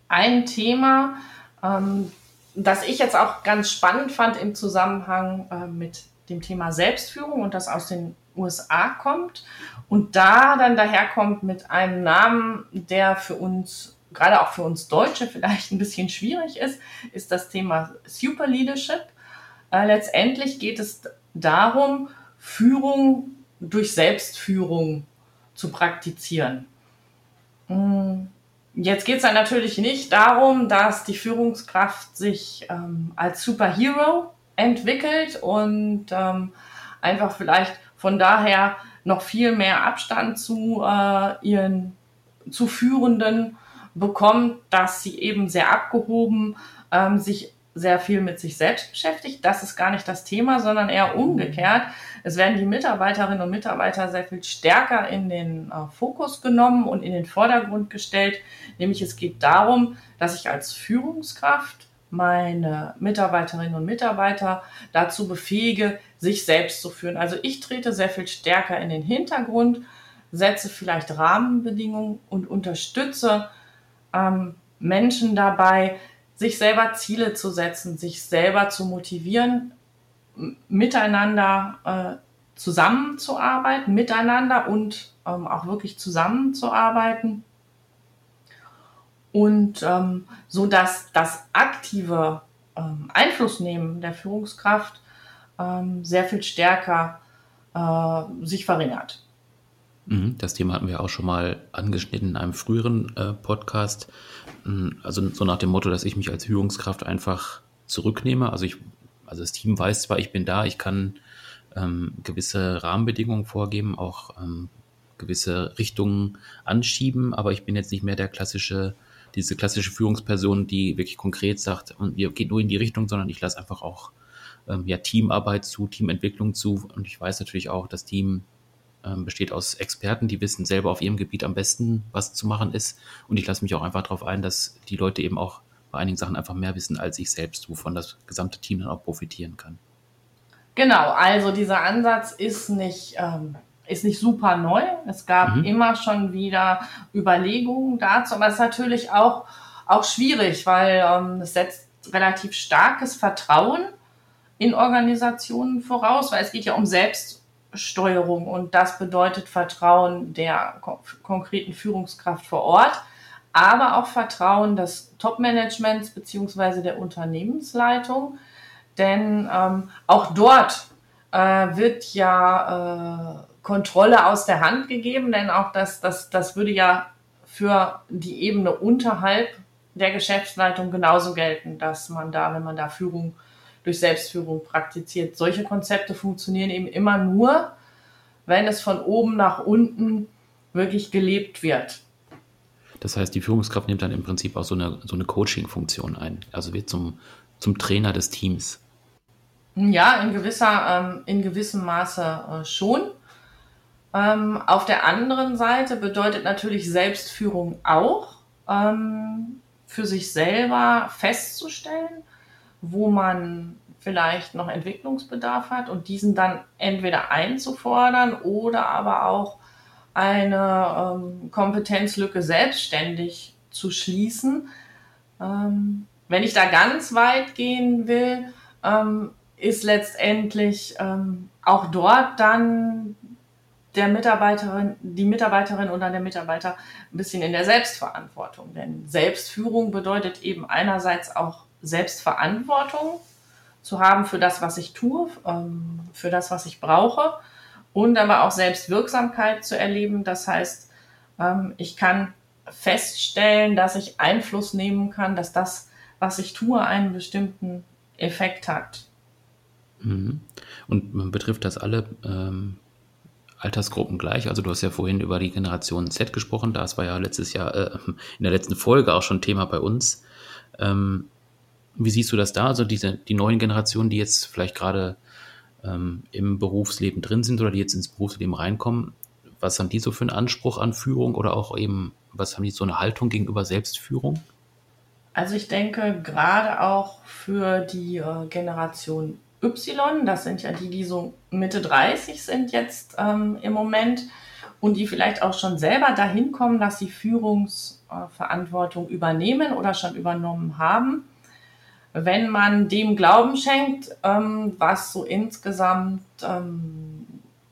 Ein Thema, ähm, das ich jetzt auch ganz spannend fand im Zusammenhang äh, mit dem Thema Selbstführung und das aus den USA kommt und da dann daherkommt mit einem Namen, der für uns, gerade auch für uns Deutsche vielleicht ein bisschen schwierig ist, ist das Thema Super Leadership. Äh, letztendlich geht es darum, Führung durch Selbstführung zu praktizieren. Mm, jetzt geht es dann natürlich nicht darum, dass die Führungskraft sich ähm, als Superhero entwickelt und ähm, einfach vielleicht von daher noch viel mehr Abstand zu äh, ihren zu Führenden bekommt, dass sie eben sehr abgehoben ähm, sich sehr viel mit sich selbst beschäftigt. Das ist gar nicht das Thema, sondern eher umgekehrt. Es werden die Mitarbeiterinnen und Mitarbeiter sehr viel stärker in den äh, Fokus genommen und in den Vordergrund gestellt. Nämlich es geht darum, dass ich als Führungskraft meine Mitarbeiterinnen und Mitarbeiter dazu befähige, sich selbst zu führen. Also ich trete sehr viel stärker in den Hintergrund, setze vielleicht Rahmenbedingungen und unterstütze ähm, Menschen dabei, sich selber Ziele zu setzen, sich selber zu motivieren, miteinander äh, zusammenzuarbeiten, miteinander und ähm, auch wirklich zusammenzuarbeiten und ähm, so dass das aktive ähm, Einflussnehmen der Führungskraft ähm, sehr viel stärker äh, sich verringert. Mhm, das Thema hatten wir auch schon mal angeschnitten in einem früheren äh, Podcast. Hm, also so nach dem Motto, dass ich mich als Führungskraft einfach zurücknehme. Also ich, also das Team weiß zwar, ich bin da, ich kann ähm, gewisse Rahmenbedingungen vorgeben, auch ähm, gewisse Richtungen anschieben, aber ich bin jetzt nicht mehr der klassische diese klassische Führungsperson, die wirklich konkret sagt, und ihr geht nur in die Richtung, sondern ich lasse einfach auch ähm, ja, Teamarbeit zu, Teamentwicklung zu. Und ich weiß natürlich auch, das Team besteht aus Experten, die wissen selber auf ihrem Gebiet am besten, was zu machen ist. Und ich lasse mich auch einfach darauf ein, dass die Leute eben auch bei einigen Sachen einfach mehr wissen als ich selbst, wovon das gesamte Team dann auch profitieren kann. Genau, also dieser Ansatz ist nicht ähm, ist nicht super neu. Es gab mhm. immer schon wieder Überlegungen dazu, aber es ist natürlich auch, auch schwierig, weil ähm, es setzt relativ starkes Vertrauen in Organisationen voraus, weil es geht ja um Selbststeuerung und das bedeutet Vertrauen der ko konkreten Führungskraft vor Ort, aber auch Vertrauen des Top-Managements beziehungsweise der Unternehmensleitung, denn ähm, auch dort äh, wird ja äh, Kontrolle aus der Hand gegeben, denn auch das, das, das würde ja für die Ebene unterhalb der Geschäftsleitung genauso gelten, dass man da, wenn man da Führung durch Selbstführung praktiziert, solche Konzepte funktionieren eben immer nur, wenn es von oben nach unten wirklich gelebt wird. Das heißt, die Führungskraft nimmt dann im Prinzip auch so eine, so eine Coaching-Funktion ein, also wird zum, zum Trainer des Teams. Ja, in gewisser, ähm, in gewissem Maße äh, schon. Ähm, auf der anderen Seite bedeutet natürlich Selbstführung auch, ähm, für sich selber festzustellen, wo man vielleicht noch Entwicklungsbedarf hat und diesen dann entweder einzufordern oder aber auch eine ähm, Kompetenzlücke selbstständig zu schließen. Ähm, wenn ich da ganz weit gehen will, ähm, ist letztendlich ähm, auch dort dann der Mitarbeiterin, die Mitarbeiterin oder der Mitarbeiter ein bisschen in der Selbstverantwortung. Denn Selbstführung bedeutet eben einerseits auch Selbstverantwortung zu haben für das, was ich tue, ähm, für das, was ich brauche und aber auch Selbstwirksamkeit zu erleben. Das heißt, ähm, ich kann feststellen, dass ich Einfluss nehmen kann, dass das, was ich tue, einen bestimmten Effekt hat. Mhm. Und betrifft das alle ähm, Altersgruppen gleich? Also du hast ja vorhin über die Generation Z gesprochen, das war ja letztes Jahr äh, in der letzten Folge auch schon Thema bei uns. Ähm, wie siehst du das da? Also diese, die neuen Generationen, die jetzt vielleicht gerade ähm, im Berufsleben drin sind oder die jetzt ins Berufsleben reinkommen, was haben die so für einen Anspruch an Führung oder auch eben, was haben die so eine Haltung gegenüber Selbstführung? Also ich denke gerade auch für die äh, Generation Y, das sind ja die, die so Mitte 30 sind jetzt ähm, im Moment und die vielleicht auch schon selber dahin kommen, dass sie Führungsverantwortung übernehmen oder schon übernommen haben. Wenn man dem Glauben schenkt, ähm, was so insgesamt ähm,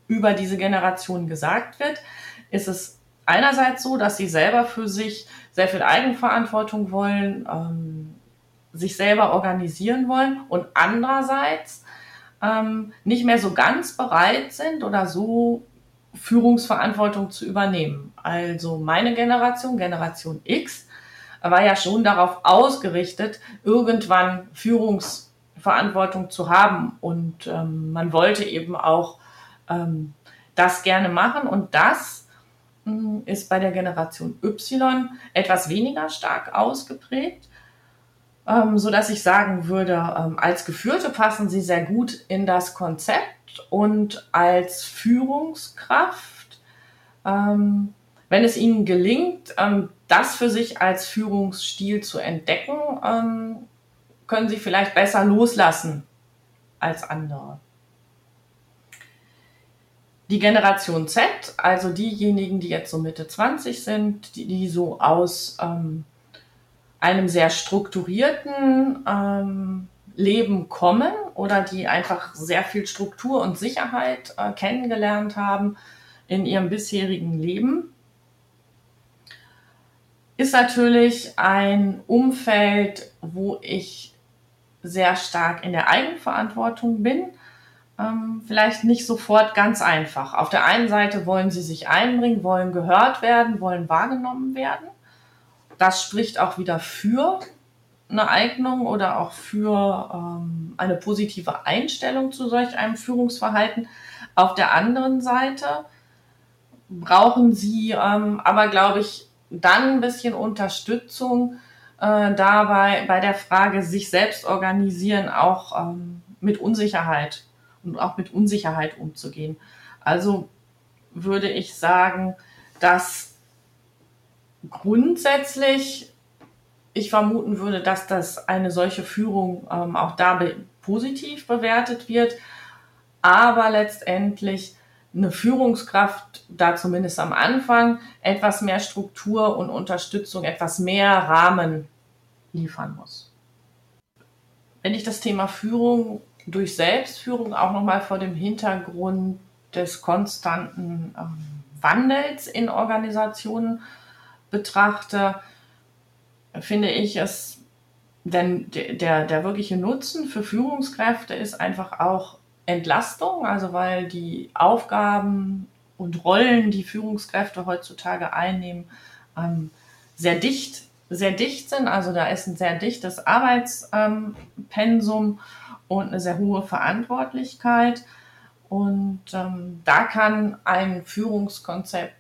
über diese Generation gesagt wird, ist es einerseits so, dass sie selber für sich sehr viel Eigenverantwortung wollen, ähm, sich selber organisieren wollen und andererseits ähm, nicht mehr so ganz bereit sind oder so Führungsverantwortung zu übernehmen. Also meine Generation, Generation X, war ja schon darauf ausgerichtet, irgendwann Führungsverantwortung zu haben. Und ähm, man wollte eben auch ähm, das gerne machen. Und das ähm, ist bei der Generation Y etwas weniger stark ausgeprägt ähm, so dass ich sagen würde, ähm, als Geführte passen sie sehr gut in das Konzept und als Führungskraft, ähm, wenn es ihnen gelingt, ähm, das für sich als Führungsstil zu entdecken, ähm, können sie vielleicht besser loslassen als andere. Die Generation Z, also diejenigen, die jetzt so Mitte 20 sind, die, die so aus ähm, einem sehr strukturierten ähm, Leben kommen oder die einfach sehr viel Struktur und Sicherheit äh, kennengelernt haben in ihrem bisherigen Leben, ist natürlich ein Umfeld, wo ich sehr stark in der Eigenverantwortung bin. Ähm, vielleicht nicht sofort ganz einfach. Auf der einen Seite wollen sie sich einbringen, wollen gehört werden, wollen wahrgenommen werden das spricht auch wieder für eine Eignung oder auch für ähm, eine positive Einstellung zu solch einem Führungsverhalten. Auf der anderen Seite brauchen sie ähm, aber, glaube ich, dann ein bisschen Unterstützung äh, dabei bei der Frage, sich selbst organisieren, auch ähm, mit Unsicherheit und auch mit Unsicherheit umzugehen. Also würde ich sagen, dass grundsätzlich ich vermuten würde, dass das eine solche Führung ähm, auch da be positiv bewertet wird, aber letztendlich eine Führungskraft da zumindest am Anfang etwas mehr Struktur und Unterstützung, etwas mehr Rahmen liefern muss. Wenn ich das Thema Führung durch Selbstführung auch nochmal vor dem Hintergrund des konstanten ähm, Wandels in Organisationen betrachte, finde ich es, denn der, der wirkliche Nutzen für Führungskräfte ist einfach auch Entlastung, also weil die Aufgaben und Rollen, die Führungskräfte heutzutage einnehmen, ähm, sehr dicht, sehr dicht sind. Also da ist ein sehr dichtes Arbeitspensum ähm, und eine sehr hohe Verantwortlichkeit. Und ähm, da kann ein Führungskonzept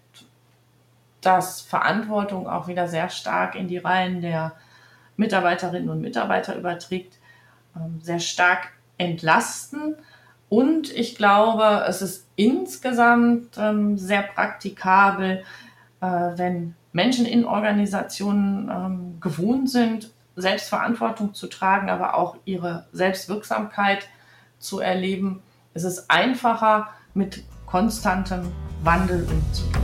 das Verantwortung auch wieder sehr stark in die Reihen der Mitarbeiterinnen und Mitarbeiter überträgt, ähm, sehr stark entlasten. Und ich glaube, es ist insgesamt ähm, sehr praktikabel, äh, wenn Menschen in Organisationen ähm, gewohnt sind, Selbstverantwortung zu tragen, aber auch ihre Selbstwirksamkeit zu erleben. Es ist einfacher, mit konstantem Wandel umzugehen.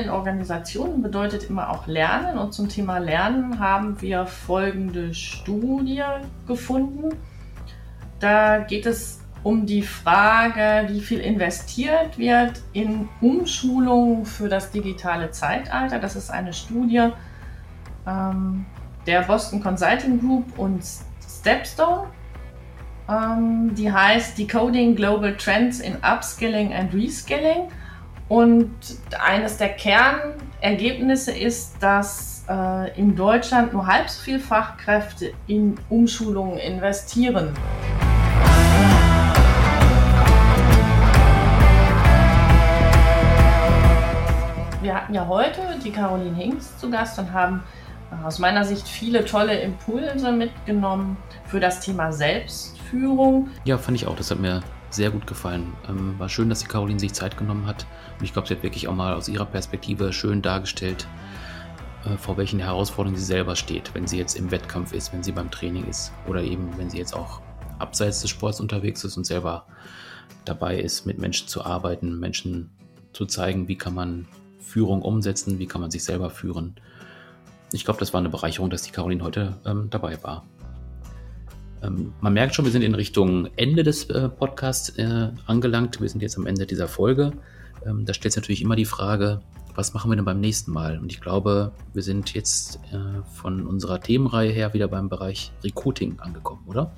In Organisationen bedeutet immer auch Lernen. Und zum Thema Lernen haben wir folgende Studie gefunden. Da geht es um die Frage, wie viel investiert wird in Umschulung für das digitale Zeitalter. Das ist eine Studie ähm, der Boston Consulting Group und Stepstone. Ähm, die heißt Decoding Global Trends in Upskilling and Reskilling. Und eines der Kernergebnisse ist, dass äh, in Deutschland nur halb so viele Fachkräfte in Umschulungen investieren. Wir hatten ja heute die Caroline Hinks zu Gast und haben äh, aus meiner Sicht viele tolle Impulse mitgenommen für das Thema Selbstführung. Ja, fand ich auch. Das hat mir sehr gut gefallen. Ähm, war schön, dass die Caroline sich Zeit genommen hat. Und ich glaube, sie hat wirklich auch mal aus ihrer Perspektive schön dargestellt, äh, vor welchen Herausforderungen sie selber steht, wenn sie jetzt im Wettkampf ist, wenn sie beim Training ist oder eben, wenn sie jetzt auch abseits des Sports unterwegs ist und selber dabei ist, mit Menschen zu arbeiten, Menschen zu zeigen, wie kann man Führung umsetzen, wie kann man sich selber führen. Ich glaube, das war eine Bereicherung, dass die Caroline heute ähm, dabei war. Ähm, man merkt schon, wir sind in Richtung Ende des äh, Podcasts äh, angelangt. Wir sind jetzt am Ende dieser Folge. Ähm, da stellt sich natürlich immer die Frage, was machen wir denn beim nächsten Mal? Und ich glaube, wir sind jetzt äh, von unserer Themenreihe her wieder beim Bereich Recruiting angekommen, oder?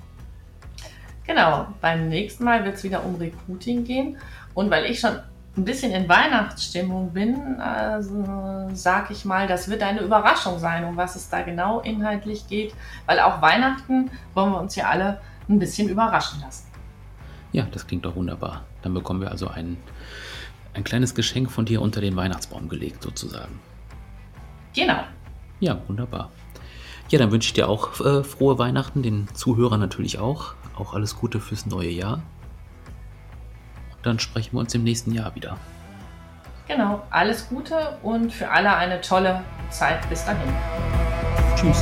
Genau, beim nächsten Mal wird es wieder um Recruiting gehen. Und weil ich schon ein bisschen in Weihnachtsstimmung bin, also sage ich mal, das wird eine Überraschung sein, um was es da genau inhaltlich geht, weil auch Weihnachten wollen wir uns ja alle ein bisschen überraschen lassen. Ja, das klingt doch wunderbar. Dann bekommen wir also ein, ein kleines Geschenk von dir unter den Weihnachtsbaum gelegt, sozusagen. Genau. Ja, wunderbar. Ja, dann wünsche ich dir auch äh, frohe Weihnachten, den Zuhörern natürlich auch. Auch alles Gute fürs neue Jahr dann sprechen wir uns im nächsten Jahr wieder. Genau, alles Gute und für alle eine tolle Zeit. Bis dahin. Tschüss.